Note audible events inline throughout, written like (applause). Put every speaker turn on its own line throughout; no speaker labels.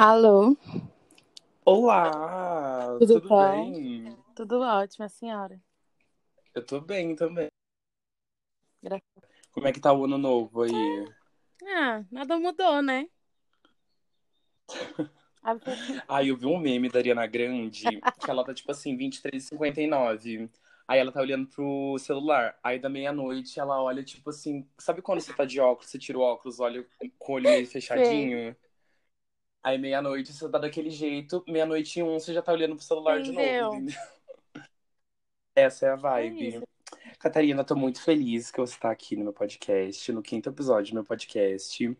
Alô,
Olá,
tudo
tudo bem?
Tudo ótimo, a senhora?
Eu tô bem também.
Gra-
Como é que tá o ano novo aí?
Ah, nada mudou, né? A pessoa-
Ah, eu vi um meme da Ariana Grande, que ela tá tipo assim, 23h59. Aí ela tá olhando pro celular. Aí da meia-noite ela olha, tipo assim, sabe quando você tá de óculos, você tira o óculos, olha com o olho meio (laughs) fechadinho? Aí meia-noite você tá daquele jeito, meia-noite e um você já tá olhando pro celular de novo,
Entendeu?
entendeu? (laughs) Essa é a
É
vibe.
isso.
Catarina, tô muito feliz que você tá aqui no meu podcast, no quinto episódio do meu podcast.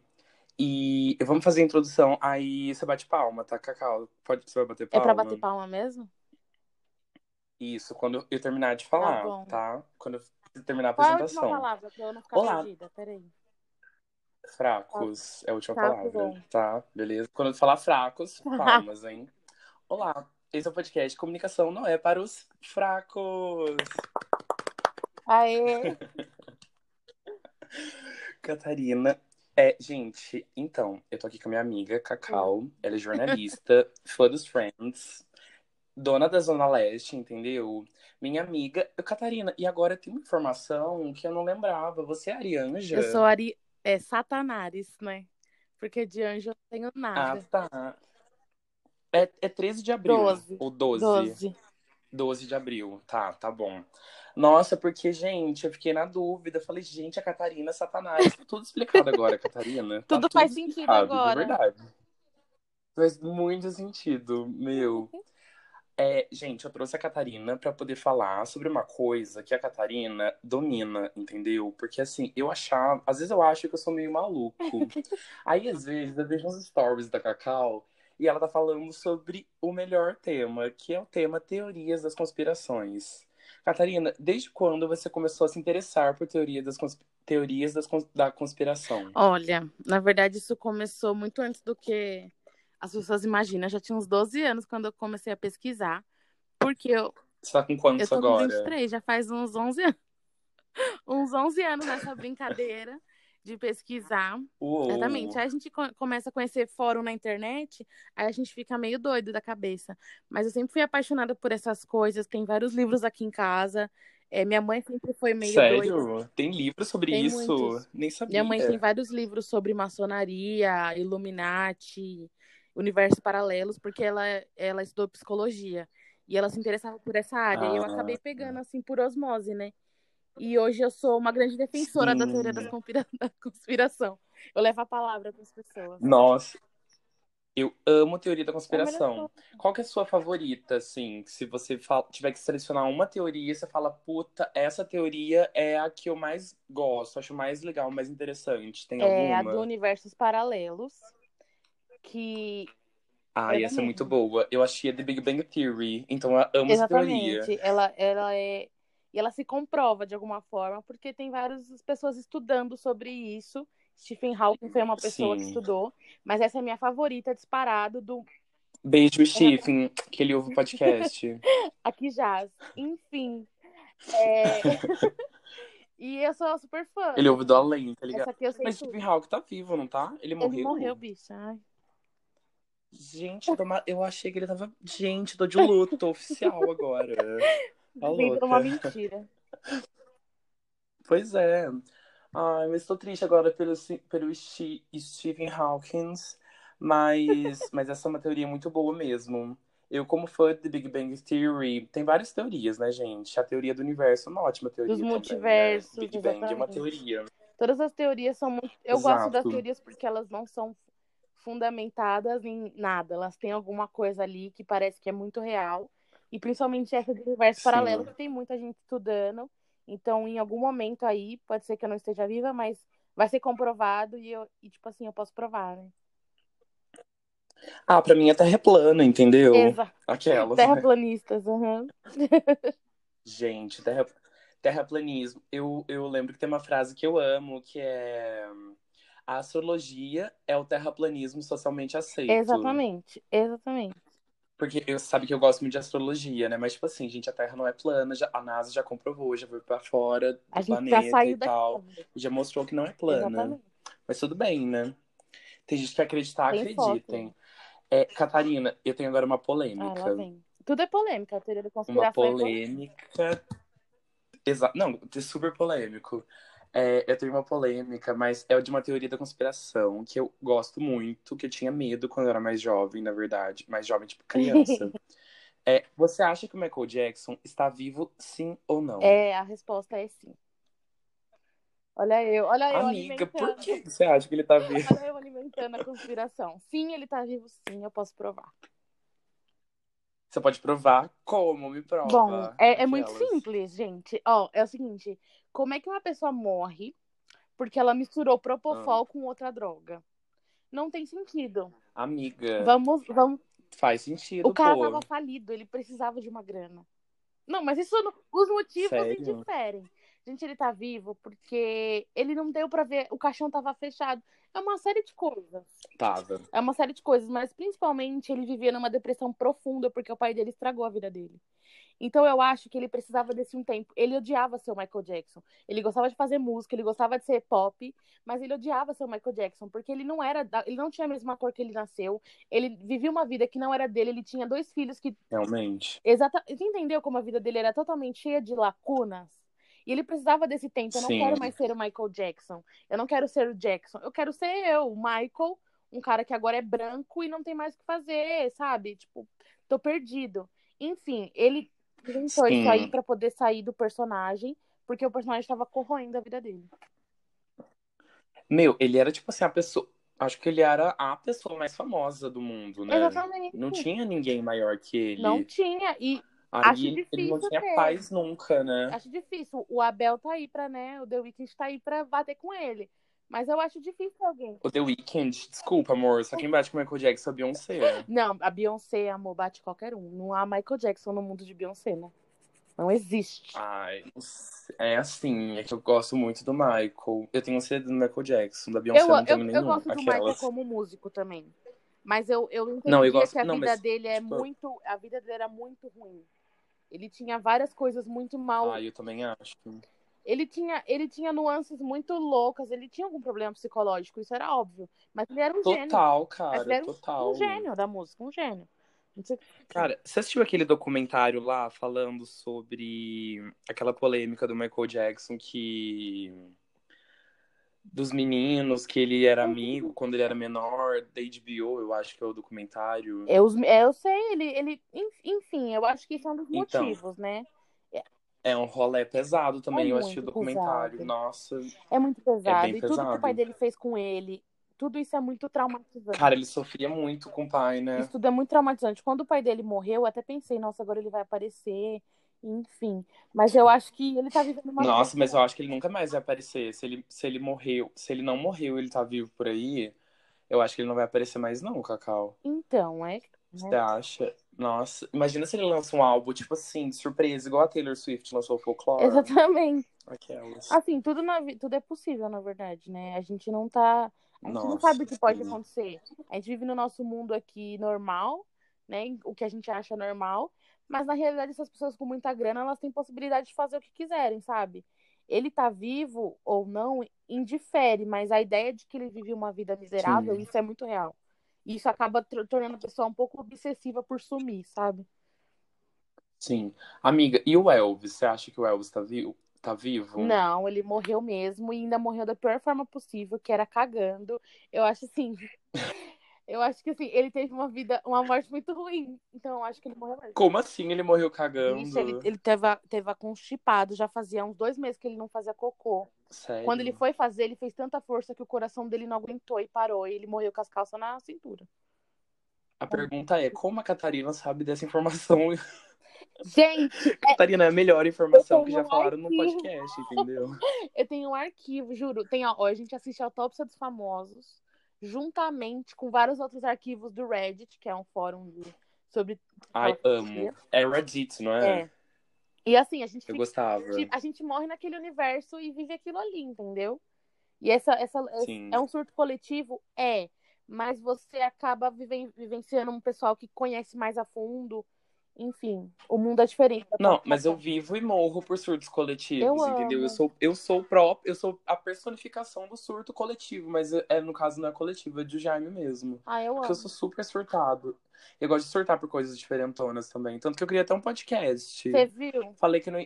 E vamos fazer a introdução, aí você bate palma, tá, Cacau? Pode, você vai bater
É pra bater
palma?
palma mesmo?
Isso, quando eu terminar de
Tá
falar,
bom.
tá? Quando eu terminar a
Qual é a última
apresentação.
palavra pra eu não ficar
Olá,
perdida? Peraí.
Fracos é a última palavra,
bom.
tá? Beleza? Quando eu falar fracos, (laughs) palmas, hein? Olá, esse é o podcast Comunicação Não é para os Fracos.
Aê! (laughs)
Catarina. É, gente, então, eu tô aqui com a minha amiga, Cacau. Ela é (laughs) jornalista, fã dos Friends, dona da Zona Leste, entendeu? Minha amiga. Catarina, e agora tem uma informação que eu não lembrava. Você é
Eu
Arianja?
sou Ari... é, Satanares, né? Porque de anjo eu não tenho
Ah,
nada.
tá. É, é 13 de abril,
Doze.
ou 12?
Doze.
12 de abril, tá, tá bom. Nossa, porque, gente, eu fiquei na dúvida. Falei, gente, a Catarina é Satanás. Tá tudo explicado agora, (laughs) Catarina. Tá
Tudo
tudo
faz sentido agora.
verdade. Faz muito sentido, meu. É, gente, eu trouxe a Catarina pra poder falar sobre uma coisa que a Catarina domina, entendeu? Porque assim, eu achava, às vezes eu acho que eu sou meio maluco. (laughs) Aí às vezes eu vejo uns stories da Cacau e ela tá falando sobre o melhor tema, que é o tema teorias das conspirações. Catarina, desde quando você começou a se interessar por teoria das consp- teorias das cons- da conspiração?
Olha, na verdade isso começou muito antes do que as pessoas imaginam. Eu já tinha uns 12 anos quando eu comecei a pesquisar. Porque eu,
Você tá com
eu
quantos
tô com
agora?
23, já faz uns 11 anos. (laughs) Uns 11 anos nessa brincadeira de pesquisar. Exatamente.
Uou!
Aí a gente co- começa a conhecer fórum na internet, aí a gente fica meio doido da cabeça. Mas eu sempre fui apaixonada por essas coisas. Tem vários livros aqui em casa. É, minha mãe sempre foi meio doida.
Sério? Tem livro sobre
Tem
isso?
muitos.
Nem
Minha mãe tem
sabia.
vários livros sobre maçonaria, Illuminati, universos paralelos, porque ela, ela estudou psicologia. E ela se interessava por essa área. E eu acabei
Ah,
pegando assim por osmose, né? E hoje eu sou uma grande defensora da teoria
sim.
conspira- (laughs) da conspiração. Eu levo a palavra para as pessoas.
Nossa, eu amo teoria da
É
conspiração.
coisa.
Qual que é a sua favorita, assim? Se você fala- tiver que selecionar uma teoria, você fala, puta, essa teoria é a que eu mais gosto, acho mais legal, mais interessante. Tem
É a do
alguma?
universos paralelos, que
Ai, essa é muito
exatamente,
boa. Eu achei a The Big Bang Theory, então eu amo essa teoria.
exatamente, ela, ela é e ela se comprova de alguma forma, porque tem várias pessoas estudando sobre isso. Stephen Hawking foi uma pessoa que
Sim.
estudou, mas essa é a minha favorita disparado do
Beijo,
exatamente.
Stephen, que ele ouve o podcast. (laughs)
Aqui jaz. Enfim, é... (laughs) e eu sou super fã.
Ele ouve do além, tá ligado? Mas. Stephen Hawking tá vivo, não tá? Ele
Ele morreu,
morreu?
bicho. Ai.
Gente, eu achei que ele tava. Gente, tô de luto oficial agora. (laughs) Tá
Vendo uma
louca.
mentira.
Pois é. Ai, mas tô triste agora pelo, pelo Ste- Stephen Hawking. Mas, mas essa é uma teoria muito boa mesmo. Eu, como fã de Big Bang Theory, tem várias teorias, né, gente? A teoria do universo é uma ótima teoria
Dos
também, né?
multiversos,
Big Bang é uma
exatamente.
teoria.
Todas as teorias são muito. Eu gosto das
Exato.
teorias porque elas não são fundamentadas em nada. Elas têm alguma coisa ali que parece que é muito real. E principalmente essa do universo paralelo,
Sim.
que tem muita gente estudando. Então, em algum momento aí, pode ser que eu não esteja viva, mas vai ser comprovado e, eu, e tipo assim, eu posso provar, né?
Ah, pra mim a Terra é plana, entendeu?
Exato.
Aquelas, né?
Terraplanistas, aham. (laughs)
Gente, terra, terraplanismo. Eu, eu lembro que tem uma frase que eu amo, que é a astrologia é o terraplanismo socialmente aceito.
Exatamente, exatamente.
Porque eu sabe que eu gosto muito de astrologia, né? Mas, tipo assim, gente, a Terra não é plana, já- a NASA já comprovou, já foi pra fora do
A
planeta e tal. E já mostrou que não é plana.
Exatamente.
Mas tudo bem, né? Tem gente que acreditar,
Tem
acreditem. É, Catarina, eu tenho agora uma
Ah,
polêmica.
vem. Tudo é polêmica, a teoria da
Uma
conspiração é polêmica.
polêmica. Exa... Não, é super polêmico. É, eu tenho uma polêmica, mas é de uma teoria da conspiração que eu gosto muito, que eu tinha medo quando eu era mais jovem, na verdade. Mais jovem, tipo criança. (laughs) É, você acha que o Michael Jackson está vivo, sim ou não?
É, a resposta é sim. Olha eu, olha eu
Amiga, por que você acha que ele tá (laughs) vivo?
Olha eu alimentando a conspiração. Sim, ele tá vivo, sim, eu posso provar.
Você pode provar como? Me prova.
Bom, é, é muito simples, gente. Ó, é o seguinte: como é que uma pessoa morre porque ela misturou
Ah.
propofol com outra droga? Não tem sentido.
Amiga,
Vamos, vamos.
faz sentido,
O cara
pô.
tava falido, ele precisava de uma grana. Não, mas isso não- os motivos
Sério?
indifere. Gente, ele tá vivo porque ele não deu pra ver, o caixão tava fechado. É uma série de coisas.
Tava.
É uma série de coisas, mas principalmente ele vivia numa depressão profunda porque o pai dele estragou a vida dele. Então eu acho que ele precisava desse um tempo. Ele odiava ser o Michael Jackson. Ele gostava de fazer música, ele gostava de ser pop, mas ele odiava ser o Michael Jackson porque ele não era, ele não tinha a mesma cor que ele nasceu. Ele vivia uma vida que não era dele. Ele tinha dois filhos que
Realmente.
Exata... Você entendeu como a vida dele era totalmente cheia de lacunas? E ele precisava desse tempo. Eu não
Sim.
quero mais ser o Michael Jackson. Eu não quero ser o Jackson. Eu quero ser eu, o Michael, um cara que agora é branco e não tem mais o que fazer, sabe? Tipo, tô perdido. Enfim, ele inventou
Sim.
isso aí pra poder sair do personagem, porque o personagem tava corroendo a vida dele.
Meu, ele era tipo assim, a pessoa. Acho que ele era a pessoa mais famosa do mundo, né?
Exatamente.
Não tinha ninguém maior que ele.
Não tinha. E
Aí
acho
ele não
difícil
tinha
ter.
paz nunca, né?
acho difícil. O Abel tá aí pra, né? O The Weeknd tá aí pra bater com ele. Mas eu acho difícil alguém.
O The Weeknd, desculpa, amor, só quem bate com o Michael Jackson é a Beyoncé.
Não, a Beyoncé, amor, bate qualquer um. Não há Michael Jackson no mundo de Beyoncé, né? Não existe.
Ai, é assim, é que eu gosto muito do Michael. Eu tenho um CD do Michael Jackson, da Beyoncé
eu,
eu não
eu,
tenho
eu
nenhum.
gosto do Michael
Aquelas.
como músico também. Mas eu, eu entendi
Não, eu gosto-
que a
não,
vida
mas,
dele é
tipo-
muito. A vida dele era muito ruim. Ele tinha várias coisas muito mal.
Ai, eu também acho.
Ele tinha, ele tinha nuances muito loucas. Ele tinha algum problema psicológico, isso era óbvio. Mas ele era um gênio.
Total, cara,
ele era um,
total.
um gênio da música, um gênio.
Cara, você assistiu aquele documentário lá falando sobre aquela polêmica do Michael Jackson que. Dos meninos, que ele era amigo quando ele era menor, da HBO, eu acho que é o documentário.
Eu, eu sei, ele, ele. Enfim, eu acho que isso é um dos
Então.
motivos, né?
É um rolê pesado também,
É
eu assisti o documentário.
pesado.
Nossa.
É muito pesado.
bem
e tudo que o
pesado.
pai dele fez com ele, tudo isso é muito traumatizante.
Cara, ele sofria muito com o pai, né?
Isso tudo é muito traumatizante. Quando o pai dele morreu, eu até pensei, nossa, agora ele vai aparecer, enfim. Mas eu acho que ele tá vivendo uma
Nossa, mas eu acho que ele nunca mais vai aparecer. Se ele, se ele morreu, se ele não morreu, ele tá vivo por aí, eu acho que ele não vai aparecer mais, não, Cacau.
Então, é.
Você acha? Nossa, imagina se ele lança um álbum, tipo assim, de surpresa, igual a Taylor Swift lançou o Folklore.
Exatamente.
Aquelas.
Assim, tudo, na, tudo é possível, na verdade, né? A gente não tá. A gente não
Nossa,
sabe o que pode acontecer. A gente vive no nosso mundo aqui normal, né? O que a gente acha normal. Mas na realidade, essas pessoas com muita grana, elas têm possibilidade de fazer o que quiserem, sabe? Ele tá vivo ou não, indifere, mas a ideia de que ele vive uma vida miserável,
Sim.
isso é muito real. E isso acaba tornando a pessoa um pouco obsessiva por sumir, sabe?
Sim. Amiga, e o Elvis? Você acha que o Elvis tá vivo? Tá vivo?
Não, ele morreu mesmo e ainda morreu da pior forma possível, que era cagando. Eu acho assim. Eu acho que assim, ele teve uma vida, uma morte muito ruim. Então eu acho que ele morreu mesmo.
Como assim ele morreu cagando?
Ele, ele teve, a- teve a constipado, já fazia uns dois meses que ele não fazia cocô.
Sério?
Quando ele foi fazer, ele fez tanta força que o coração dele não aguentou e parou. E ele morreu com as calças na cintura.
A pergunta é, como a Catarina sabe dessa informação? (laughs)
Gente,
Catarina, é a melhor informação que já
um
falaram no podcast, entendeu? (laughs)
eu tenho um arquivo, juro. Tem, ó, a gente assiste a Autópsia dos Famosos, juntamente com vários outros arquivos do Reddit, que é um fórum de- sobre.
Ai, amo. É Reddit, não é?
É. E assim, a gente
Eu
fica
gostava.
a gente morre naquele universo e vive aquilo ali, entendeu? E essa, essa
Sim.
é um surto coletivo? É. Mas você acaba viven- vivenciando um pessoal que conhece mais a fundo Enfim, o mundo é diferente. da
Não, mas eu vivo e morro por surtos coletivos,
Eu
entendeu?
amo.
Eu sou, eu sou próprio, eu sou a personificação do surto coletivo, mas é, no caso não é coletivo, é de Jaime mesmo.
Ah, eu
Porque eu
amo.
sou super surtado. Eu gosto de surtar por coisas diferentonas também. Tanto que eu queria ter um podcast.
Você viu?
Falei que não,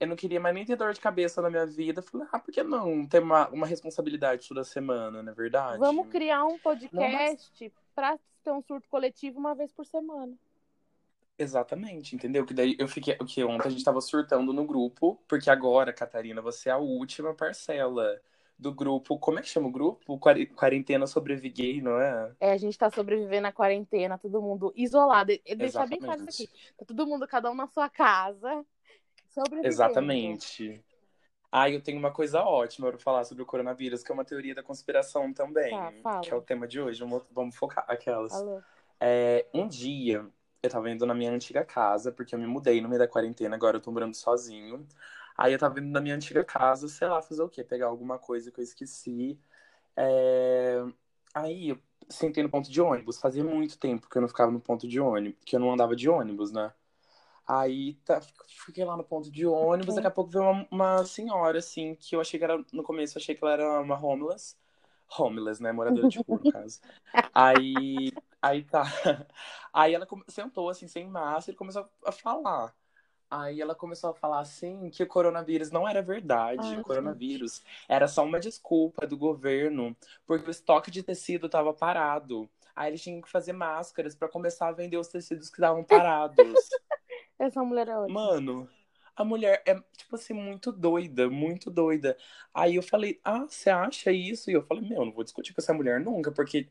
eu não queria mais nem ter dor de cabeça na minha vida. Falei, ah, por que não ter uma, uma responsabilidade toda semana, não é verdade?
Vamos criar um podcast pra ter um surto coletivo uma vez por semana.
Exatamente, entendeu? Que daí eu fiquei. O que ontem a gente tava surtando no grupo, porque agora, Catarina, você é a última parcela do grupo. Como é que chama o grupo? Quare- Quarentena Sobreviguei, não é?
É, a gente tá sobrevivendo à quarentena, todo mundo isolado. Deixar bem claro isso aqui. Tá todo mundo, cada um na sua casa, sobrevivendo.
Exatamente. Ah, eu tenho uma coisa ótima para falar sobre o coronavírus, que é uma teoria da conspiração também.
Tá, fala.
Que é o tema de hoje. Vamos, vamos focar aquelas. É, um dia eu tava indo na minha antiga casa, porque eu me mudei no meio da quarentena, agora eu tô morando sozinho. Aí eu tava indo na minha antiga casa, sei lá, fazer o quê? Pegar alguma coisa que eu esqueci. É, Aí eu sentei no ponto de ônibus. Fazia muito tempo que eu não ficava no ponto de ônibus, que eu não andava de ônibus, né? Aí tá, fiquei lá no ponto de ônibus, daqui a pouco veio uma, uma senhora, assim, que eu achei que era, no começo eu achei que ela era uma homeless. Homeless, né? Moradora de rua, no caso. Aí, aí tá. (laughs) Aí ela sentou, assim, sem máscara e começou a falar. Aí ela começou a falar, assim, que o coronavírus não era verdade.
Ai,
o coronavírus era só uma desculpa do governo, porque o estoque de tecido tava parado. Aí eles tinham que fazer máscaras pra começar a vender os tecidos que estavam parados. (laughs)
Essa mulher é ótima.
Mano, a mulher é, tipo assim, muito doida, muito doida. Aí eu falei, ah, você acha isso? E eu falei, meu, não vou discutir com essa mulher nunca, porque,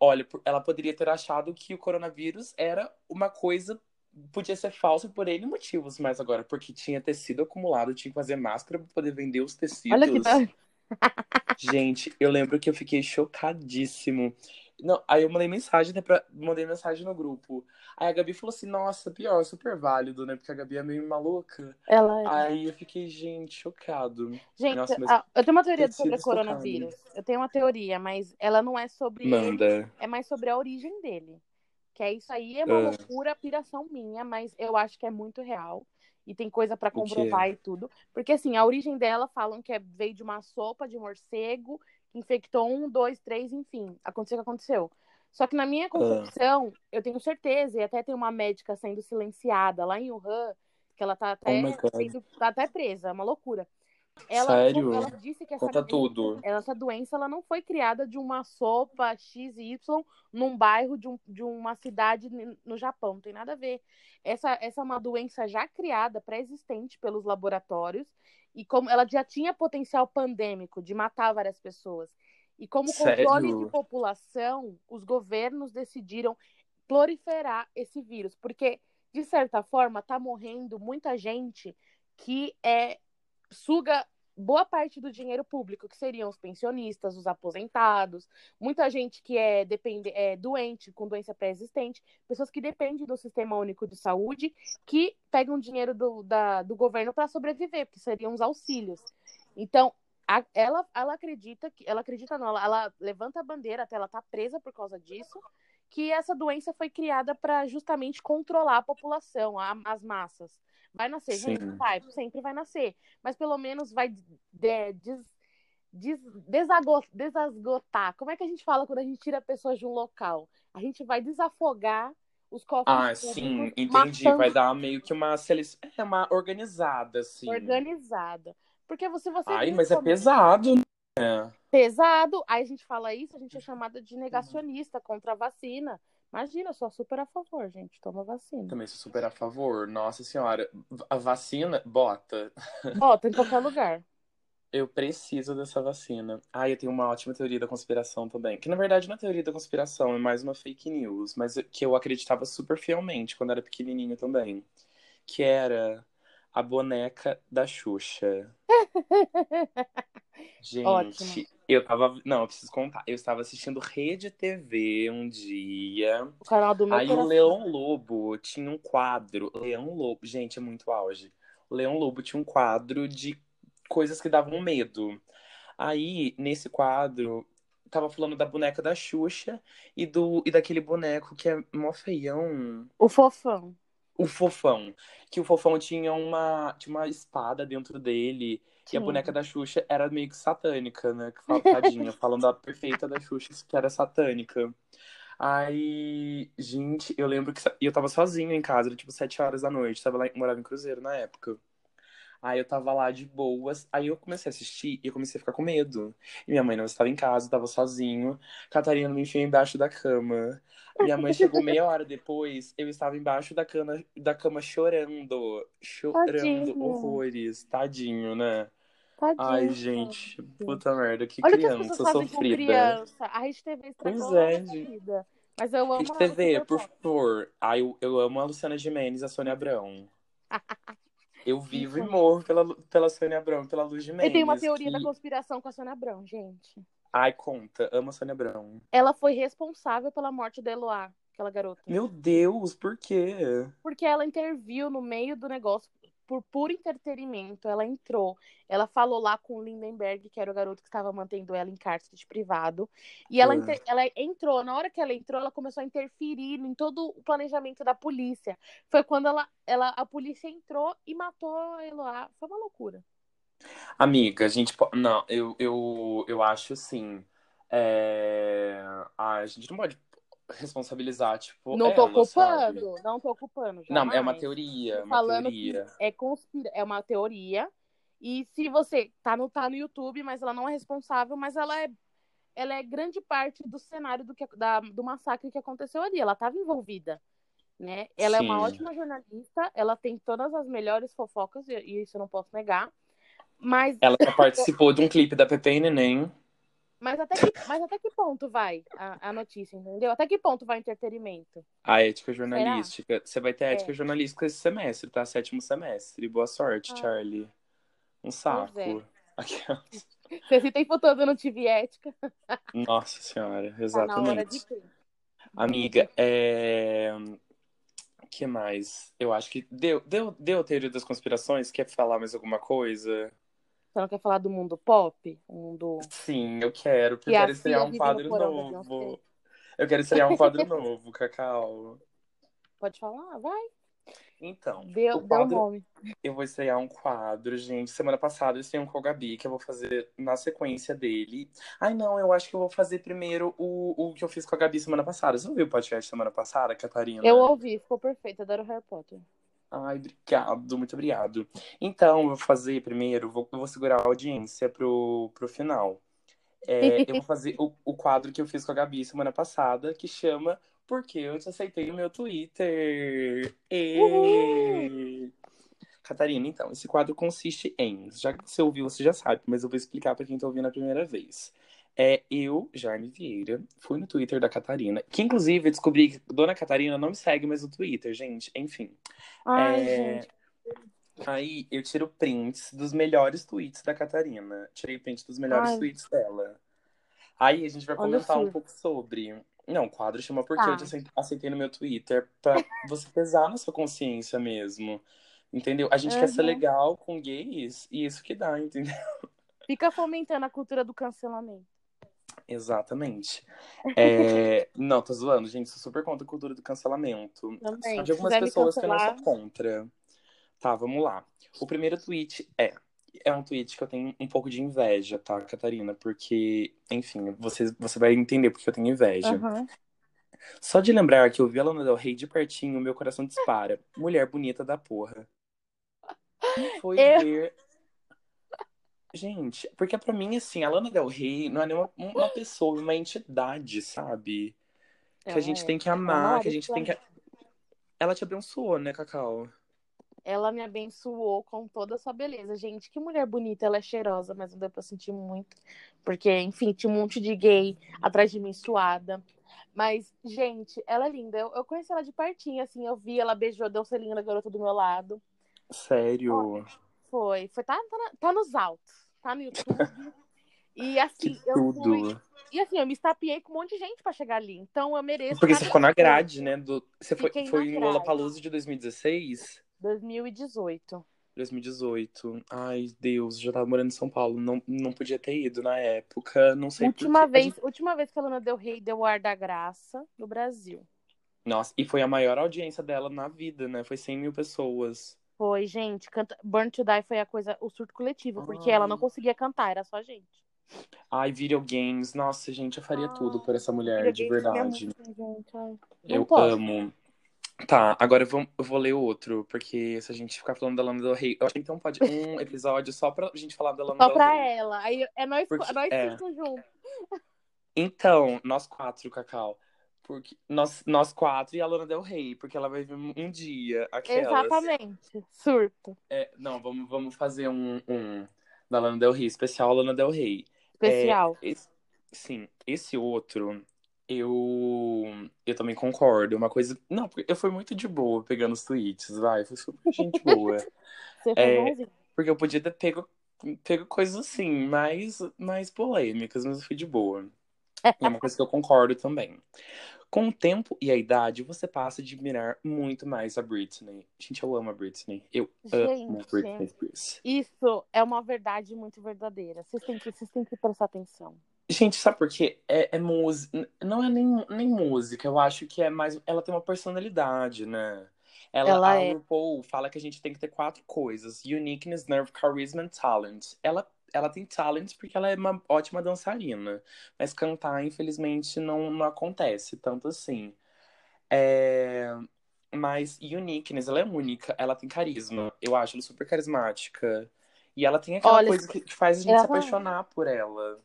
olha, ela poderia ter achado que o coronavírus era uma coisa, podia ser falsa por N motivos, mas agora, porque tinha tecido acumulado, tinha que fazer máscara pra poder vender os tecidos.
Olha que. (laughs)
Gente, eu lembro que eu fiquei chocadíssimo. Não, aí eu mandei mensagem, né, pra, mandei mensagem no grupo. Aí a Gabi falou assim, nossa, pior, super válido, né? Porque a Gabi é meio maluca.
Ela é.
Aí eu fiquei, gente, chocado.
Gente,
Nossa, mas
ah, eu tenho uma teoria sobre o coronavírus. Eu tenho uma teoria, mas ela não é sobre ele,
Manda.
é mais sobre a origem dele. Que é isso aí, é uma
Ah.
loucura, piração minha, mas eu acho que é muito real. E tem coisa
quê?
comprovar e tudo. Porque, assim, a origem dela falam que é, veio de uma sopa de morcego, infectou um, dois, três, enfim. Aconteceu o que aconteceu. Só que na minha
Ah.
concepção, eu tenho certeza, e até tem uma médica sendo silenciada lá em Wuhan, que ela tá até,
Oh
sendo, tá até presa, é uma loucura. Ela,
Sério?
ela disse que essa
Conta
doença-
tudo.
essa doença ela não foi criada de uma sopa XY num bairro de, um, de uma cidade no Japão, não tem nada a ver. Essa, essa é uma doença já criada, pré-existente pelos laboratórios, e como ela já tinha potencial pandêmico de matar várias pessoas. E como controle
Sério?
de população, os governos decidiram proliferar esse vírus, porque de certa forma tá morrendo muita gente que é suga boa parte do dinheiro público, que seriam os pensionistas, os aposentados, muita gente que é, depende, é doente, com doença pré-existente, pessoas que dependem do Sistema Único de Saúde, que pegam dinheiro do, da, do governo para sobreviver, porque seriam os auxílios. Então, a- ela, ela acredita que. Ela acredita não, ela, ela levanta a bandeira, até ela tá presa por causa disso, que essa doença foi criada para justamente controlar a população, a- as massas. Vai nascer,
Sim.
gente, vai, sempre vai nascer. Mas pelo menos vai de- des, des, desago- desasgotar. Como é que a gente fala quando a gente tira pessoas de um local? A gente vai desafogar os cofres
Ah, sim, entendi.
matando
Vai dar meio que uma seleção. É uma organizada, assim.
organizada. Porque se você
Ai, mas é pesado, né?
pesado, aí a gente fala isso, a gente é chamada de negacionista contra a vacina. Imagina, eu sou super a favor, gente. Toma vacina.
Também sou super a favor. Nossa senhora, a vacina, bota. (laughs)
Bota em qualquer lugar.
Eu preciso dessa vacina. Ah, eu tenho uma ótima teoria da conspiração também. Que na verdade não é teoria da conspiração, é mais uma fake news, mas que eu acreditava super fielmente quando era pequenininho também. Que era a boneca da Xuxa. (laughs) Gente,
Ótimo.
Eu tava. Não, eu preciso contar. Eu estava assistindo Rede TV um dia.
O canal do meu
Aí o
coração.
Leão Lobo tinha um quadro. Leão Lobo, gente, é muito auge. O Leão Lobo tinha um quadro de coisas que davam medo. Aí, nesse quadro, tava falando da boneca da Xuxa e do e daquele boneco que é mó feião.
O fofão.
O fofão. Que o fofão tinha uma, tinha uma espada dentro dele. E a boneca da Xuxa era meio que satânica, né? Que fala, tadinha, (laughs) falando da perfeita da Xuxa, que era satânica. Aí, gente, eu lembro que eu tava sozinho em casa, era tipo sete horas da noite, tava lá, morava em Cruzeiro na época. Aí eu tava lá de boas, aí eu comecei a assistir e eu comecei a ficar com medo. E minha mãe não estava em casa, tava sozinho. Catarina me enfiou embaixo da cama. Minha mãe chegou meia hora depois, eu estava embaixo da cama, da cama chorando, chorando
Tadinho.
horrores, tadinho, né?
Tadinho.
Ai, gente, puta merda, que
Olha que
criança
com
sofrida.
criança. A Rede TV estragou
Pois é,
a vida. Mas eu amo
Rede TV, por favor. Ai, eu, eu amo a Luciana Gimenez e a Sônia Abrão. (laughs) Eu vivo e morro pela, pela Sônia Abrão, pela Luz
Eu
Gimenez.
tenho uma teoria
que...
da conspiração com a Sônia Abrão, gente.
Ai, conta, amo a Sônia Abrão.
Ela foi responsável pela morte da Eloá, aquela garota.
Meu Deus, por quê?
Porque ela interviu no meio do negócio por puro entretenimento. Ela entrou, ela falou lá com o Lindenberg, que era o garoto que estava mantendo ela em cárcere privado. E ela, inter- ela entrou, na hora que ela entrou, ela começou a interferir em todo o planejamento da polícia. Foi quando ela, ela, a polícia entrou e matou a Eloá. Foi uma loucura.
Amiga, a gente. Não, eu, eu, eu acho assim. É... Ah, a gente não pode responsabilizar, tipo.
não tô
ela, sabe?
culpando, não tô culpando.
Não, é uma
jamais.
teoria,
Tô
uma
falando
teoria.
que é conspira... é uma teoria. E se você tá no, tá no YouTube, mas ela não é responsável, mas ela é, ela é grande parte do cenário do, que, da, do massacre que aconteceu ali. Ela estava envolvida. Né? Ela é uma
Sim.
ótima jornalista, ela tem todas as melhores fofocas, e e isso eu não posso negar. Mas,
Ela já participou de um clipe da Pepe e Neném.
Mas, até, que, mas até que ponto vai a, a notícia, entendeu? Até que ponto vai o entretenimento?
A ética jornalística. Você vai ter
É.
ética jornalística esse semestre, tá? Sétimo semestre. Boa sorte,
Ah.
Charlie. Um saco.
é. (laughs) Você se tem futuro, não tive ética,
Nossa senhora,
tá
exatamente.
ter.
Amiga, é. que mais? Eu acho que deu, deu, deu a teoria das conspirações. Quer falar mais alguma coisa?
Você não quer falar do mundo pop? O mundo.
Sim, eu quero, porque eu
a
quero estrear um
no
quadro
da
novo.
Beyoncé.
Eu quero estrear um quadro (laughs) novo, Cacau.
Pode falar? Vai.
Então,
Deu,
o
deu
quadro,
nome.
eu vou estrear um quadro, gente. Semana passada eu estreiei um com a Gabi, que eu vou fazer na sequência dele. Ai, não, eu acho que eu vou fazer primeiro o, o que eu fiz com a Gabi semana passada. Você ouviu o podcast semana passada, Catarina?
Eu ouvi, ficou perfeito. Adoro Harry Potter.
Ai, obrigado, muito obrigado. Então, eu vou fazer primeiro, vou, eu vou segurar a audiência pro, pro final. É, eu vou fazer o, o quadro que eu fiz com a Gabi semana passada, que chama Porque eu te aceitei no meu Twitter. E... Catarina, então, esse quadro consiste em, já que você ouviu, você já sabe, mas eu vou explicar para quem tá ouvindo a primeira vez. É, eu, Jaime Vieira, fui no Twitter da Catarina, que inclusive eu descobri que Dona Catarina não me segue mais no Twitter, gente. Enfim.
Ai,
É,
gente.
Aí eu tiro prints dos melhores tweets da Catarina. Tirei print dos melhores
Ai.
tweets dela. Aí a gente vai comentar um pouco sobre. Não, o quadro chama Porque
Tá.
eu te acei- aceitei no meu Twitter, pra você pesar na sua consciência mesmo. Entendeu? A gente quer ser
Uhum.
legal com gays e isso que dá, entendeu?
Fica fomentando a cultura do cancelamento.
Exatamente. É, (laughs) Não, tô zoando, gente. Sou super contra a cultura do cancelamento.
Também.
De algumas pessoas que eu não sou contra. Tá, vamos lá. O primeiro tweet é. É um tweet que eu tenho um pouco de inveja, tá, Catarina? Porque, enfim, você, você vai entender porque eu tenho inveja.
aham.
Só de lembrar que eu vi a Lana Del Rey de pertinho, meu coração dispara. Mulher bonita da porra. Foi
Eu-
ver. Gente, porque pra mim, assim, a Lana Del Rey não é nenhuma uma (gasps) pessoa, uma entidade, sabe? Que a gente
é.
tem que
Ela
amar,
é
que a gente tem que. Ela te abençoou, né, Cacau?
Ela me abençoou com toda a sua beleza. Gente, que mulher bonita. Ela é cheirosa, mas não deu pra sentir muito. Porque, enfim, tinha um monte de gay atrás de mim suada. Mas, gente, ela é linda. Eu, eu conheci ela de pertinho, assim. Eu vi, ela beijou, deu um selinho na garota do meu lado.
Sério.
Foi. Foi tá, tá, na- tá nos altos. Tá no YouTube. E, assim,
Que
eu fui...
tudo.
E, assim, eu me estapeei com um monte de gente pra chegar ali. Então, eu mereço
Porque você ficou na grade, né? Do... Você foi,
Fiquei na
foi em
grade.
Lollapalooza de 2016?
2018.
2018. Ai, Deus, já tava morando em São Paulo. Não, não podia ter ido na época. Não sei
Última vez,
gente-
última vez que a Lana Del Rey deu o ar da graça no Brasil.
Nossa, e foi a maior audiência dela na vida, né? Foi 100 mil pessoas.
Foi, gente. Canta... Burn to Die foi a coisa, o surto coletivo, porque ela não conseguia cantar, era só gente.
Ai, videogames. Nossa, gente, eu faria
Ai,
tudo por essa mulher, de
é
verdade.
muito,
Eu
posso.
amo. Tá, agora eu vou, eu vou ler outro, porque se a gente ficar falando da Lana Del Rey, eu acho que então pode (laughs) um episódio só pra gente falar da Lana
Só
Del
pra
Rey.
ela. Aí é nós,
Porque-
nós
é.
cinco juntos.
Então, nós quatro, Cacau. Porque nós, nós quatro e a Lana Del Rey, porque ela vai vir um dia, aquelas.
Exatamente. Surto.
É, não, vamos, vamos fazer um, um da Lana Del Rey, especial Lana Del Rey.
Especial.
É, esse- sim, esse outro, eu eu também concordo. Uma coisa. Não, porque eu fui muito de boa pegando os tweets, vai. Fui super gente boa. (laughs)
Você foi
é, porque eu podia ter pego, pego coisas assim, mais, mais polêmicas, mas eu fui de boa. E é uma coisa que eu concordo também. Com o tempo e a idade, você passa a admirar muito mais a Britney. Gente, eu amo a Britney. Eu amo
Gente.
Britney Spears.
Isso é uma verdade muito verdadeira. Vocês têm que, vocês têm que prestar atenção.
Gente, sabe por quê? É, é música. Não é nem, nem música, eu acho que é mais. Ela tem uma personalidade, né? Ela,
Ela
a
é.
RuPaul fala que a gente tem que ter quatro coisas: uniqueness, nerve, charisma and talent. Ela, ela tem talent porque ela é uma ótima dançarina. Mas cantar, infelizmente, não, não acontece tanto assim. É, Mas uniqueness, ela é única, ela tem carisma. Eu acho ela super carismática. E ela tem aquela
Olha,
coisa que que faz a gente se apaixonar por ela.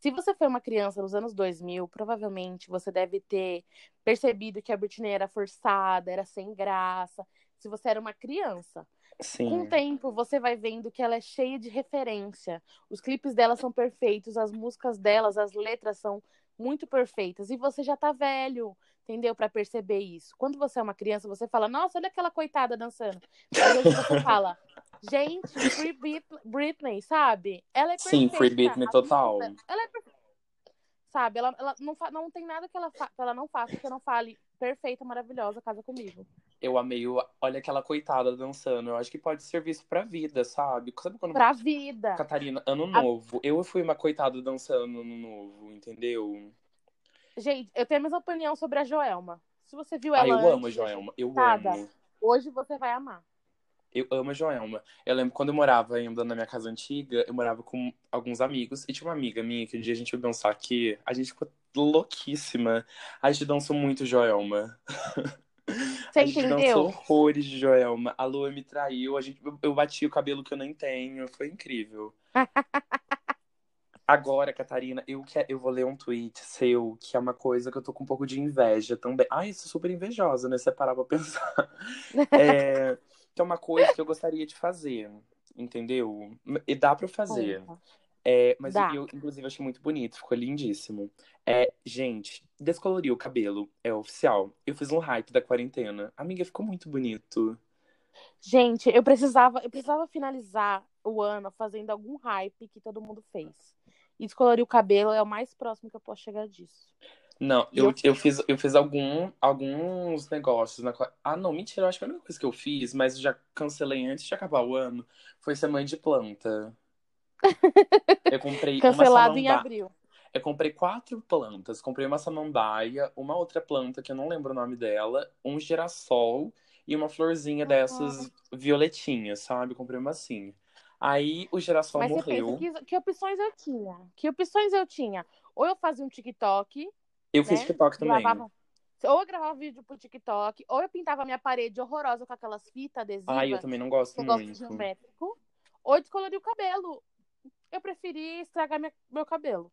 Se você foi uma criança nos anos 2000, provavelmente você deve ter percebido que a Britney era forçada, era sem graça. Se você era uma criança. Com
Sim.
o tempo, você vai vendo que ela é cheia de referência. Os clipes dela são perfeitos, as músicas delas, as letras são muito perfeitas. E você já tá velho, entendeu? Pra perceber isso. Quando você é uma criança, você fala, nossa, olha aquela coitada dançando. Hoje você (laughs) fala, gente, Free Brit- Britney, sabe? Ela é perfeita.
Sim, Free Britney total.
músicas- Ela é perfeita. Sabe? Ela, ela não, não tem nada que ela, ela não faça que eu não fale perfeita, maravilhosa, casa comigo.
Eu amei, o- olha aquela coitada dançando. Eu acho que pode servir isso pra vida, sabe? Sabe quando
Pra vida.
Catarina, ano novo, eu fui uma coitada dançando no ano novo, entendeu?
Gente, eu tenho a mesma opinião sobre a Joelma. Se você viu
Ah,
ela
eu amo a
antes,
Joelma, eu
Nada.
amo.
hoje você vai amar.
Eu amo a Joelma. Eu lembro quando eu morava ainda na minha casa antiga, eu morava com alguns amigos. E tinha uma amiga minha que um dia a gente foi dançar aqui. A gente ficou louquíssima. A gente dançou muito Joelma. (laughs)
Você
a gente dançou
entendeu?
horrores de Joelma. A Lua me traiu. A gente, eu- bati o cabelo que eu nem tenho. Foi incrível. Agora, Catarina, eu, que, eu vou ler um tweet seu, que é uma coisa que eu tô com um pouco de inveja também. Ai, sou super invejosa, né? Se você parar pra pensar. (laughs) É, que é uma coisa que eu gostaria de fazer, entendeu? E dá pra fazer. É, mas
Dá.
eu, inclusive, achei muito bonito, ficou lindíssimo. É, gente, descolorir o cabelo é oficial. Eu fiz um hype da quarentena. Amiga, ficou muito bonito.
Gente, eu precisava, eu precisava finalizar o ano fazendo algum hype que todo mundo fez. E descolorir o cabelo é o mais próximo que eu posso chegar disso.
Não, eu,
eu-
eu fiz, eu fiz algum, alguns negócios na. Ah, não, mentira, eu acho que a única coisa que eu fiz, mas já cancelei antes de acabar o ano, foi ser mãe de planta. (laughs) Eu comprei uma
Cancelado em abril.
Eu comprei quatro plantas. Comprei uma samambaia, uma outra planta que eu não lembro o nome dela, um girassol e uma florzinha dessas violetinhas, sabe? Comprei uma assim. Aí o girassol
Mas você
morreu.
pensa, que, que opções eu tinha? Que opções eu tinha? Ou eu fazia um TikTok,
Eu fiz
né?
TikTok também.
gravava, ou eu gravava vídeo pro TikTok, ou eu pintava minha parede horrorosa com aquelas fitas adesivas.
Ai, eu também não gosto
eu gosto
muito.
geométrico, ou eu descolorir o cabelo. Eu preferi estragar minha- meu cabelo.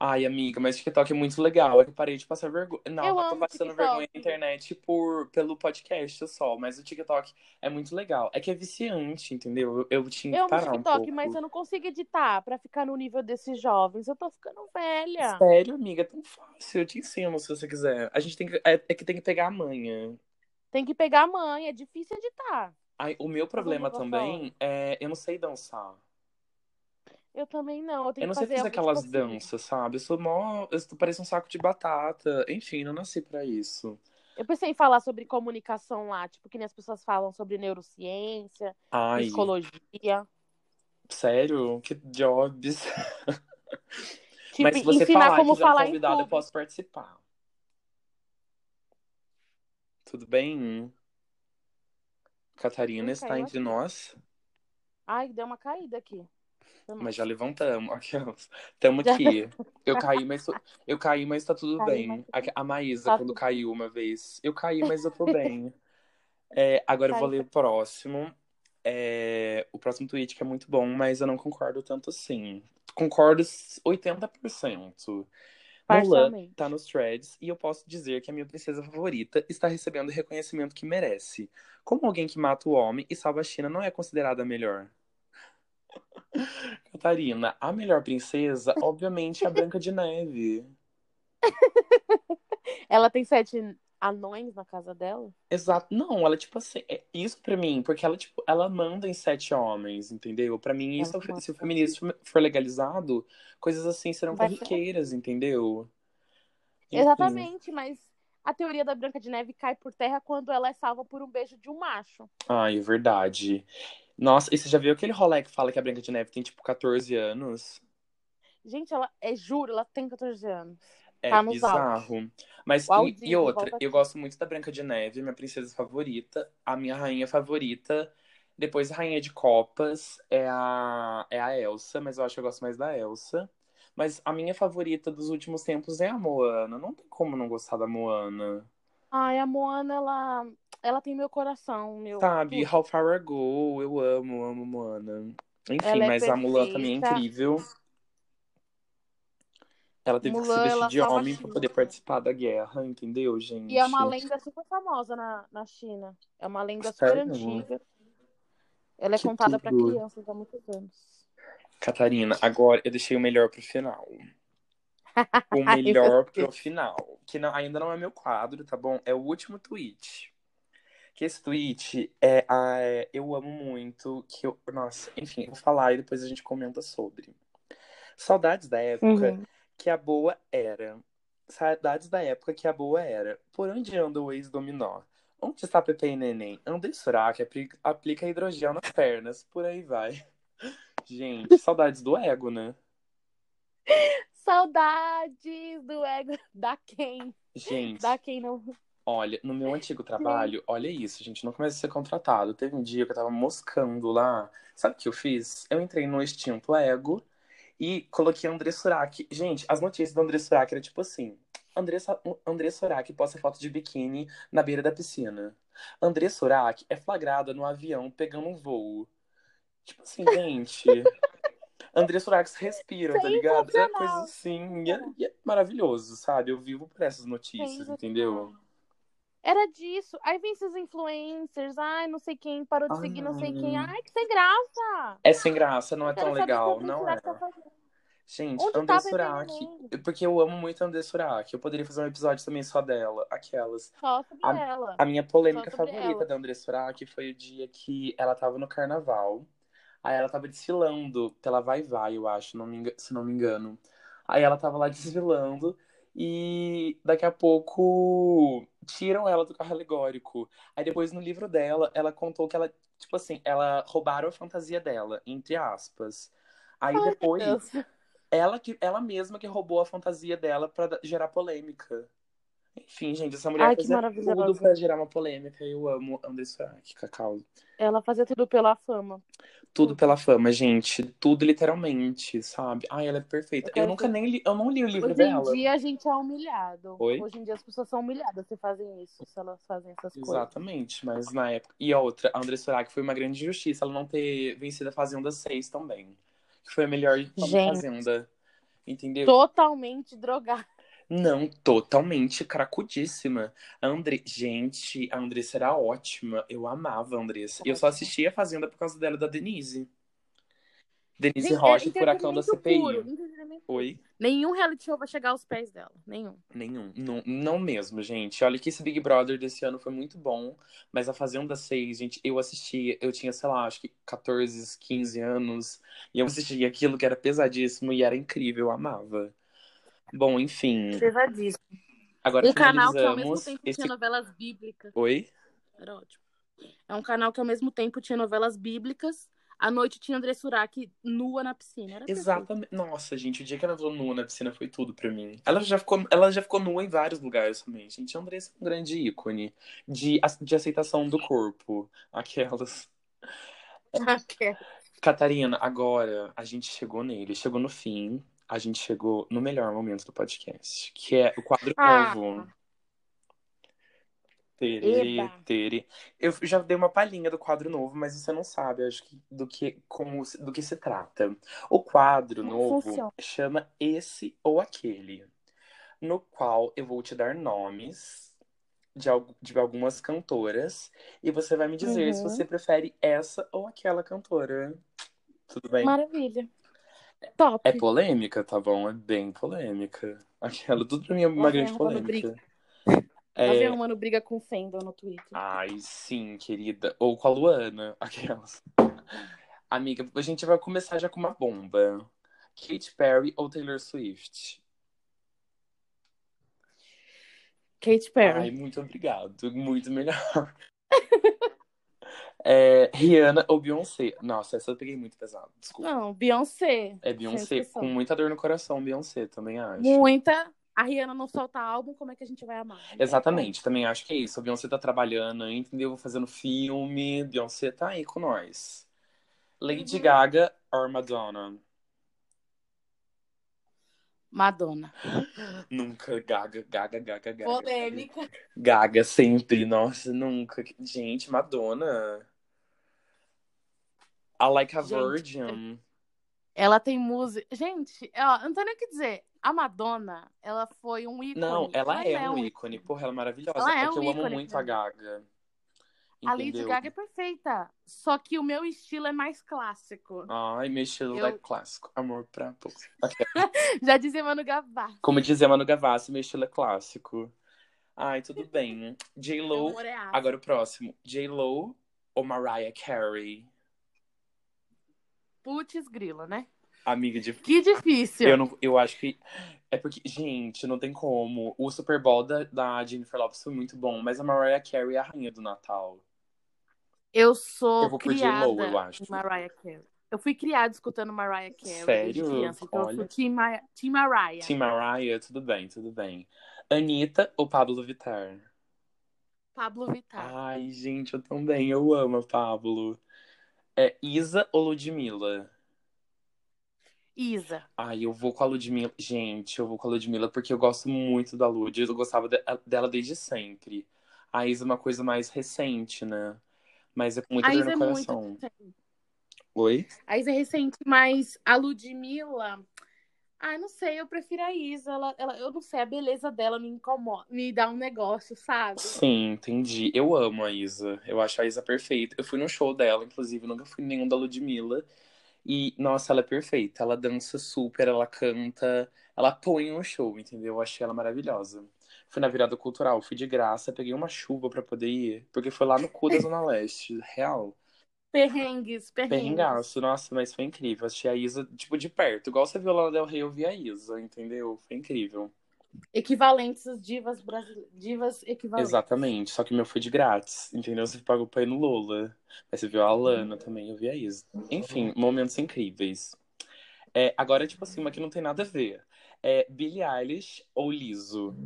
Ai, amiga, mas TikTok é muito legal. É que eu parei de passar vergonha. Não,
Eu
eu tô
amo
passando
TikTok.
vergonha na internet por, pelo podcast só, mas o TikTok é muito legal. É que é viciante, entendeu? Eu, eu tinha
Eu
que
amo
parar um
TikTok,
pouco.
mas eu não consigo editar pra ficar no nível desses jovens. Eu tô ficando velha.
Sério, amiga, é tão fácil. Eu te ensino se você quiser. A gente tem que. É, é que tem que pegar a manha.
Tem que pegar a mãe, é difícil editar.
Ai, o meu problema também é eu não sei dançar.
Eu também não. Eu tenho
Eu não sei
fazer
fazer aquelas
tipo assim.
danças, sabe? Eu sou mó. Eu pareço um saco de batata. Enfim, não nasci pra isso.
Eu pensei em falar sobre comunicação lá, tipo, que nem as pessoas falam sobre neurociência,
Ai,
psicologia.
sério? Que jobs. (laughs)
Tipo,
Mas se você falar
como falar em
convidado, eu posso participar. Tudo bem? Catarina está entre nós,
Ai, deu uma caída aqui.
Mas já levantamos. (laughs) Aquelas. Tamo aqui. Eu caí, mas eu caí, mas tá tudo
Caí,
bem.
mas
A, a Maísa,
tá
quando
tudo
caiu uma vez, eu caí, mas eu tô bem. É, agora eu vou ler o próximo. É, o próximo tweet que é muito bom, mas eu não concordo tanto assim. Concordo 80%. Mulan tá nos threads e eu posso dizer que a minha princesa favorita está recebendo o reconhecimento que merece. Como alguém que mata o homem e salva a China não é considerada a melhor? (laughs) Catarina, a melhor princesa, obviamente, é a Branca de Neve. (laughs)
Ela tem sete anões na casa dela?
Exato. Não, ela, tipo assim, é isso pra mim, porque ela, tipo, ela manda em sete homens, entendeu? Pra mim, isso,
manda.
se o feminismo for legalizado, coisas assim serão
Vai ser
corriqueiras, entendeu? Enfim.
Exatamente, mas a teoria da Branca de Neve cai por terra quando ela é salva por um beijo de um macho.
Ai, é verdade. Nossa, e você já viu aquele rolê que fala que a Branca de Neve tem, tipo, 14 anos?
Gente, ela é juro, ela tem 14 anos.
É
Tá
bizarro. Mas, e, e outra, eu gosto muito da Branca de Neve, minha princesa favorita. A minha rainha favorita, depois a rainha de copas, é a, é a Elsa, mas eu acho que eu gosto mais da Elsa. Mas a minha favorita dos últimos tempos é a Moana. Não tem como não gostar da Moana.
Ai, a Moana, ela, ela tem meu coração, meu.
Sabe. How Far I Go, eu amo, amo Moana. Enfim,
Ela é
mas a Mulan também é incrível. Ela teve que se
Mulan,
vestir de homem pra
China.
poder participar da guerra, entendeu, gente?
E é uma lenda super famosa na, na China. É uma lenda super
Sério?
antiga. Ela é
Que
contada
tudo.
crianças há muitos anos.
Catarina, agora eu deixei o melhor pro final. (laughs) O melhor pro
Deus.
final. Que não- ainda não é meu quadro, tá bom? É o último tweet. Que esse tweet é, é- eu amo muito. Que eu, nossa, enfim, eu vou falar e depois a gente comenta sobre. Saudades da época
Uhum.
que a boa era. Saudades da época que a boa era. Por onde anda o ex-dominó? Onde está Pepe e Neném? André Surak apli- aplica hidrogel nas pernas. Por aí vai. (laughs) Gente, saudades do ego, né? (laughs)
Saudades do ego da quem?
Gente,
Da quem não.
olha, no meu antigo trabalho, olha isso, gente, não começa a ser contratado. Teve um dia que eu tava moscando lá. Sabe o que eu fiz? Eu entrei no extinto ego e coloquei André Surak. Gente, as notícias do André Surak era tipo assim: André, Surak posta foto de biquíni na beira da piscina. André Surak é flagrada no avião pegando um voo. Tipo assim, gente. (laughs) André Surak respira, tá ligado? É coisa assim. E é, e é maravilhoso, sabe? Eu vivo por essas notícias,
Sensacional.
entendeu?
Era disso. Aí vem esses influencers. Ai, não sei quem parou de seguir, não sei quem.
Ai.
Ai, que sem graça.
É sem graça, não é tão legal, não é.
tá.
Gente,
Onde
André
tá
Surak. Porque eu amo muito a André Surak. Eu poderia fazer um episódio também só dela. Aquelas.
Só sobre
A-
ela.
A minha polêmica favorita
ela.
da André Surak foi o dia que ela tava no carnaval. Aí ela tava desfilando pela Vai Vai, eu acho, não me se não me engano. Aí ela tava lá desfilando e daqui a pouco tiram ela do carro alegórico. Aí depois no livro dela, ela contou que ela, tipo assim, ela roubaram a fantasia dela, entre aspas. Aí
Ai,
depois ela que ela mesma que roubou a fantasia dela pra da- gerar polêmica. Enfim, gente, essa mulher
Ai, que
fazia tudo pra gerar uma polêmica. Eu amo André Surak, Cacau.
Ela fazia tudo pela fama.
Tudo pela fama, gente. Tudo literalmente, sabe? Ai, ela é perfeita.
Eu
Eu, nunca
que-
nem li, eu não li o livro
Hoje
dela.
em dia a gente é humilhado.
Oi?
Hoje em dia as pessoas são humilhadas se fazem isso, se elas fazem essas coisas.
Exatamente, mas na época. E a outra, a André Surak, foi uma grande injustiça ela não ter vencido a Fazenda 6 também. Que foi a melhor
Gente.
Fazenda. Entendeu?
Totalmente drogada.
Não, totalmente cracudíssima. A André... Gente, a Andressa era ótima. Eu amava a Andressa. Eu só assistia a Fazenda por causa dela da Denise. Denise
é
Rocha, furacão da CPI.
puro.
Oi?
Nenhum reality show vai chegar aos pés dela. Nenhum.
Nenhum. Não, não mesmo, gente. Olha que esse Big Brother desse ano foi muito bom. Mas a Fazenda 6, gente, eu assisti, eu tinha, sei lá, acho que 14, 15 anos. E eu assisti aquilo que era pesadíssimo e era incrível, eu amava. Bom, enfim.
Pesadíssimo.
Agora
Um canal que ao mesmo tempo
esse.
tinha novelas bíblicas.
Oi?
Era ótimo. É um canal que ao mesmo tempo tinha novelas bíblicas, À noite tinha André Surak nua na piscina. Era perfeito.
Exatamente. Nossa, gente, o dia que ela entrou nua na piscina foi tudo pra mim. Ela já ficou, ela já ficou nua em vários lugares também. Gente, a Andressa é um grande ícone de, de aceitação do corpo. Aquelas. (laughs)
Ok.
Catarina, agora a gente chegou nele, chegou no fim, a gente chegou no melhor momento do podcast, que é o quadro
Ah.
novo. Tererê,
Eba.
tererê. Eu já dei uma palhinha do quadro novo, mas você não sabe, acho que do que como se- do que se trata. O quadro
Como
novo
funciona?
chama Esse ou Aquele, no qual eu vou te dar nomes de, de algumas cantoras e você vai me dizer se
Uhum.
você prefere essa ou aquela cantora. Tudo bem?
Maravilha. Top.
É polêmica, tá bom? É bem polêmica. Aquela, tudo pra mim é uma grande
arrumando
polêmica.
briga. Ela vem
É,
arrumando briga com o Fendel no Twitter.
Ai, sim, querida. Ou com a Luana, (laughs) aquelas. Amiga, a gente vai começar já com uma bomba. Katy Perry ou Taylor Swift?
Katy Perry.
Ai, muito obrigado. Muito melhor. (laughs) É, Rihanna ou Beyoncé? Nossa, essa eu peguei muito pesado. Desculpa.
Não, Beyoncé.
É Beyoncé com muita dor no coração, Beyoncé, também acho.
Muita. A Rihanna não solta álbum, como é que a gente vai amar?
Exatamente, também acho que é isso. A Beyoncé tá trabalhando, entendeu? Fazendo filme. Beyoncé tá aí com nós. Lady
Uhum.
Gaga ou Madonna?
Madonna.
Nunca. Gaga, Gaga, Gaga, Gaga.
Polêmica.
Gaga sempre. Nossa, nunca. Gente, Madonna. I Like a
Gente,
Virgin.
Ela tem música. Gente, ó, não tem nem o que dizer. A Madonna, ela foi um ícone.
Não, ela é
ainda
um ícone. Porra, ela é maravilhosa.
Ela é
é
um
eu amo
ícone
muito
pra
a. Gaga.
A Lady
Entendeu?
Gaga é perfeita. Só que o meu estilo é mais clássico.
Ai, meu estilo
Eu-
é clássico. Amor pra pouco. (laughs)
Já dizia Mano Gavassi.
Como dizia Manu Gavassi, meu estilo é clássico. Ai, tudo bem. J-Lo.
é.
Agora o próximo. J-Lo ou Mariah Carey?
Putz, grila, né?
Amiga de.
Que difícil.
Eu, não, eu acho que. É porque, gente, não tem como. O Super Bowl da, da Jennifer Lopez foi muito bom, mas a Mariah Carey é a rainha do Natal.
Eu sou
Eu vou
criada
J.Lo, eu acho.
Mariah Carey. Eu fui criada escutando Mariah Carey
Sério?
criança. Então eu
Olha.
sou Team, Ma Team Mariah.
Team Mariah, tudo bem, tudo bem. Anitta ou Pablo Vittar?
Pablo Vittar.
Ai, gente, eu também. Eu amo a Pablo. É Isa ou Ludmilla?
Isa.
Ai, eu vou com a Ludmilla. Gente, eu vou com a Ludmilla porque eu gosto muito da Lud. Eu gostava de- dela desde sempre. A Isa é uma coisa mais recente, né? Mas é com muita
A
dor
é
no
muito
coração. Oi?
A Isa é recente, mas a Ludmilla. Ai, não sei, eu prefiro a Isa. Ela, ela, eu não sei, a beleza dela me incomoda, me dá um negócio, sabe?
Sim, entendi. Eu amo a Isa. Eu acho a Isa perfeita. Eu fui no show dela, inclusive, nunca fui nenhum da Ludmilla. E, nossa, ela é perfeita. Ela dança super, ela canta, ela põe um show, entendeu? Eu achei ela maravilhosa. Fui na virada cultural, fui de graça, peguei uma chuva pra poder ir, porque foi lá no cu da Zona Leste, real.
Perrengues, perrengues.
Perrengaço, nossa, mas foi incrível. Achei a Isa, tipo, de perto. Igual você viu lá no Del Rey, eu vi a Isa, entendeu? Foi incrível.
Equivalentes, as divas brasileiras. Divas equivalentes.
Exatamente, só que o meu foi de grátis, entendeu? Você pagou pra ir no Lola. Aí você viu a Alana também, eu vi a Isa. Enfim, momentos incríveis. É, agora, tipo assim, uma que não tem nada a ver. É Billie Eilish ou Liso?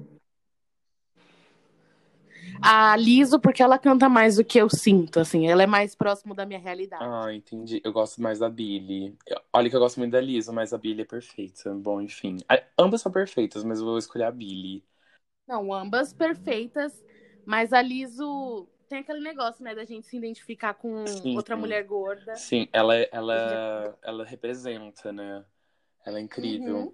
A Liso, porque ela canta mais do que eu sinto, assim. Ela é mais próximo da minha realidade.
Ah, entendi. Eu gosto mais da Billie. Eu- Olha que eu gosto muito da Liso, mas a Billie é perfeita. Bom, enfim. Ambas são perfeitas, mas eu vou escolher a Billie.
Não, ambas perfeitas, mas a Liso tem aquele negócio, né, da gente se identificar com
Sim,
outra
sim.
mulher gorda.
Sim, ela, ela, ela representa, né? Ela é incrível.
Uhum.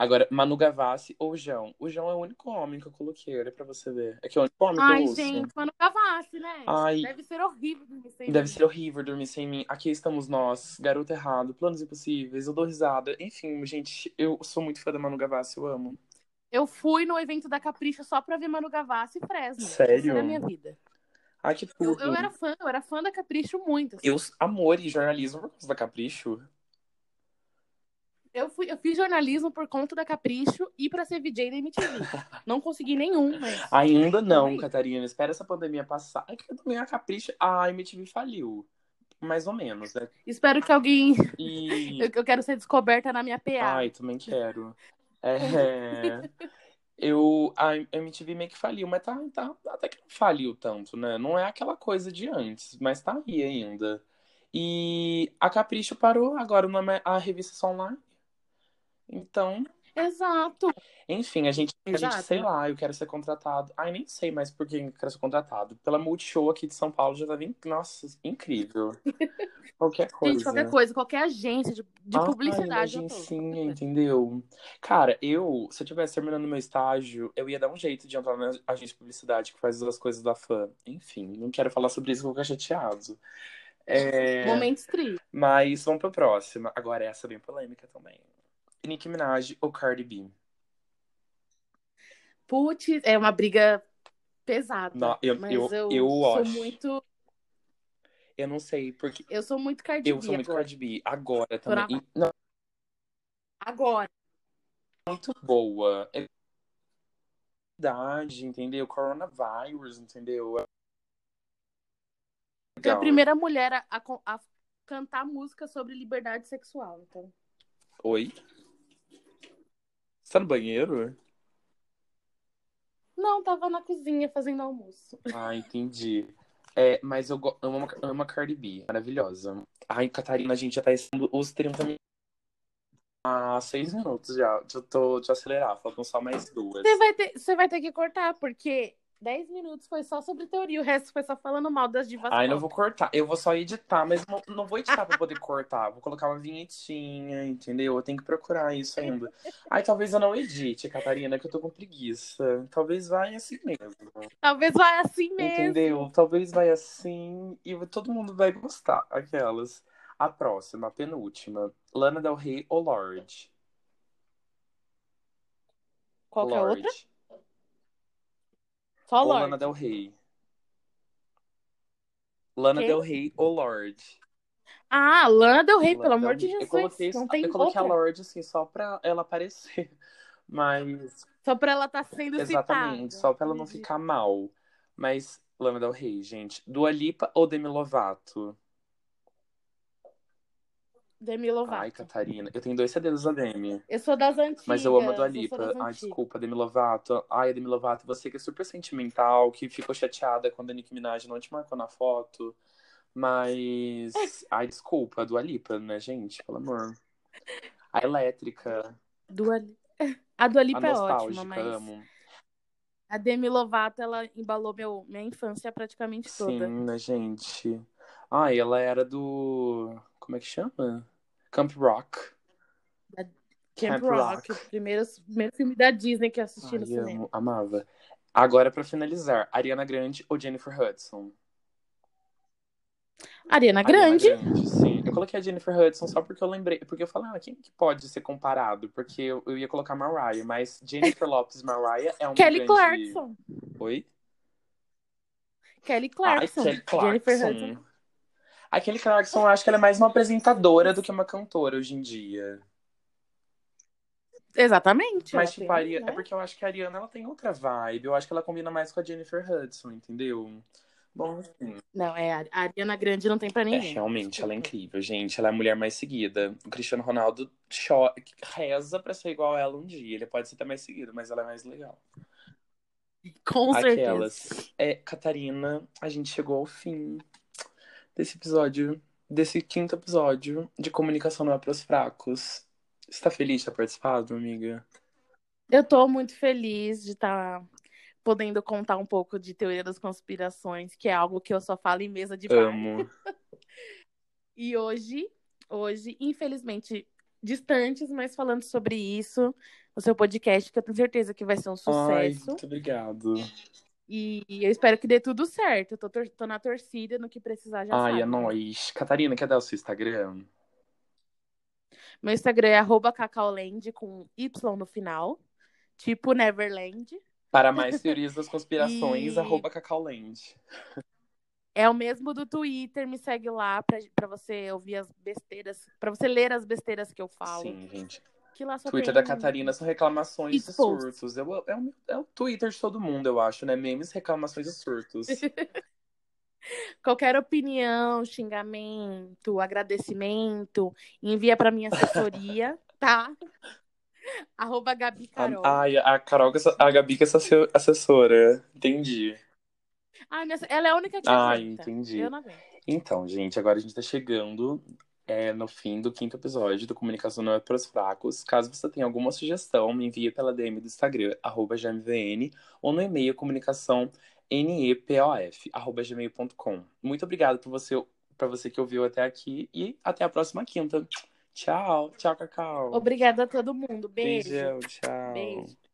Agora, Manu Gavassi ou João? O João é o único homem que eu coloquei, olha pra você ver. É que é o único homem que eu
Ai,
ouço.
gente, Manu Gavassi, né?
Ai.
Deve ser horrível dormir sem
Deve
mim.
ser horrível dormir sem mim. Aqui estamos nós, garoto errado, planos impossíveis, eu dou risada. Enfim, gente, eu sou muito fã da Manu Gavassi, eu amo.
Eu fui no evento da Capricho só pra ver Manu Gavassi e Fresno.
Sério?
Era a minha vida.
Ai, que
Eu, eu era fã, eu era fã da Capricho muito. assim.
Eu, amor e jornalismo por causa da Capricho.
Eu, fui, eu fiz jornalismo por conta da Capricho e pra ser VJ da MTV. (laughs) Não consegui nenhum, mas.
Ainda não. Catarina. Espera essa pandemia passar. É que eu também a Capricho. A MTV faliu. mais ou menos, né?
Espero que alguém.
E. (laughs)
Eu eu quero ser descoberta na minha PA.
Ai, também quero. É. (laughs) Eu. A MTV meio que faliu, mas tá, tá. Até que não faliu tanto, né? Não é aquela coisa de antes, mas tá aí ainda. E a Capricho parou agora numa a revista só online. Então,
Exato.
enfim, a gente, a gente, sei lá, eu quero ser contratado. Ai, nem sei mais por que eu quero ser contratado. Pela Multishow aqui de São Paulo já tá vindo. Nossa, incrível. (laughs) Qualquer coisa.
Gente, qualquer coisa, qualquer agência de, de
Ai,
publicidade.
agência, entendeu? Cara, eu, se eu tivesse terminando meu estágio, eu ia dar um jeito de entrar na agência de publicidade que faz as coisas da fã. Enfim, não quero falar sobre isso, vou ficar chateado. É,
Momentos tristes.
mas vamos pra próxima. Agora, essa é bem polêmica também. Nicki Minaj ou Cardi B?
Putz, é uma briga pesada.
Não, eu-
mas
eu-
eu,
eu
sou
acho.
muito.
Eu não sei, porque
Eu sou muito Cardi
eu
B
sou muito
agora.
Cardi B. Agora também. E- Não,
Agora.
muito boa. É verdade, entendeu? Coronavirus, entendeu? É
Foi a
legal.
primeira mulher a, a a cantar música sobre liberdade sexual. Então.
Oi? Você tá no banheiro?
Não, tava na cozinha fazendo almoço. (laughs)
Ah, entendi. É, mas eu go- amo, amo a Cardi B, maravilhosa. Ai, Catarina, a gente já tá estando os 30 minutos. Ah, seis minutos já. Já tô de acelerar, faltam só mais duas.
Você vai, ter, você vai ter que cortar, porque 10 minutos foi só sobre teoria, o resto foi só falando mal das divas
Ai, não vou cortar. Eu vou só editar, mas não, não vou editar pra poder cortar. Vou colocar uma vinhetinha, entendeu? Eu tenho que procurar isso ainda. Ai, talvez eu não edite, Catarina, que eu tô com preguiça. Talvez vai assim mesmo.
Talvez vai assim mesmo.
Entendeu? Talvez vai assim e todo mundo vai gostar. Aquelas. A próxima, a penúltima. Lana Del Rey ou Lorde?
Qual que é a outra? Só
Ou
Lorde.
Lana Del Rey. Lana
Quem?
Del Rey ou Lorde?
Ah, Lana Del Rey,
Lana
pelo
Del
amor de
Rey. Eu
Jesus.
coloquei,
não tem
eu coloquei
outra.
a Lorde assim, só pra ela aparecer. (laughs) Mas,
Só pra ela estar sendo
exatamente,
citada.
só pra ela não ficar mal. Mas, Lana Del Rey, gente. Dua Lipa ou Demi Lovato?
Demi Lovato.
Ai, Catarina. Eu tenho dois CDs da Demi.
Eu sou das antigas.
Mas eu amo a Dua Lipa. Ai, desculpa, Demi Lovato. Ai, Demi Lovato, você que é super sentimental, que ficou chateada quando a Nicki Minaj não te marcou na foto. Mas. (laughs) Ai, desculpa, a Dua Lipa, né, gente? Pelo amor. A elétrica,
Dua... A Dua
a
Lipa é ótima, mas
amo.
a Demi Lovato, ela embalou meu, minha infância praticamente toda.
Sim, né, gente? Ai, ela era do. Como é que chama? Camp Rock.
Camp Rock, o primeiro, primeiro filme da Disney que eu assisti no
Ai,
cinema.
amo, amava. Agora, pra finalizar, Ariana Grande ou Jennifer Hudson?
Ariana
Ariana
Grande.
Grande, sim. Eu coloquei a Jennifer Hudson só porque eu lembrei. Porque eu falei, ah, quem que pode ser comparado? Porque eu, eu ia colocar Mariah, mas Jennifer (laughs) Lopes Mariah é uma
Kelly
grande...
Clarkson.
Oi?
Kelly
Ai,
Clarkson.
Kelly
Jennifer Hudson.
Clarkson. A Kelly Clarkson, eu acho que ela é mais uma apresentadora do que uma cantora hoje em dia.
Exatamente.
Mas, tipo,
tem,
Ariana,
né?
é porque eu acho que a Ariana ela tem outra vibe. Eu acho que ela combina mais com a Jennifer Hudson, entendeu? Bom, enfim.
Não, é, a Ariana Grande não tem pra
É,
ninguém.
realmente, ela é incrível, gente. Ela é a mulher mais seguida. O Cristiano Ronaldo cho- reza pra ser igual a ela um dia. Ele pode ser até mais seguido, mas ela é mais legal.
Com certeza.
Aquelas. É, Catarina, a gente chegou ao fim desse episódio, desse quinto episódio de Comunicação Não é para os Fracos. Você tá feliz de ter participado, amiga?
Eu tô muito feliz de estar podendo contar um pouco de teoria das conspirações, que é algo que eu só falo em mesa de bar.
Amo. (laughs)
E hoje, hoje, infelizmente, distantes, mas falando sobre isso, o seu podcast, que eu tenho certeza que vai ser um
Ai,
sucesso.
muito obrigado.
E eu espero que dê tudo certo. Eu tô, tô na torcida, no que precisar já
Ai,
sabe.
é nóis. Catarina, quer dar o seu Instagram?
Meu Instagram é arroba cacaoland com Y no final. Tipo Neverland.
Para mais (laughs) teorias das conspirações,
E-
arroba Cacauland.
É o mesmo do Twitter, me segue lá pra, pra você ouvir as besteiras, pra você ler as besteiras que eu falo.
Sim, gente.
Que lá só
Twitter
tem
da Catarina são reclamações e
posts.
surtos. Eu, é, o, é Twitter de todo mundo, eu acho, né? Memes, reclamações e surtos. (laughs)
Qualquer opinião, xingamento, agradecimento, envia para minha assessoria, (laughs) tá? Arroba Gabi Carol.
Ai, a Carol, a Gabi que é assessora. Entendi.
Ah, ela é a única que
Ah, entendi. Então, gente, agora a gente tá chegando é, no fim do quinto episódio do Comunicação Não é para os Fracos. Caso você tenha alguma sugestão, me envie pela DM do Instagram, arroba GMVN, ou no e-mail comunicação nepof, arroba gmail.com. Muito obrigado por você, pra você que ouviu até aqui e até a próxima quinta. Tchau, tchau, Cacau.
Obrigada a todo mundo. Beijo.
Beijão, tchau.
Beijo.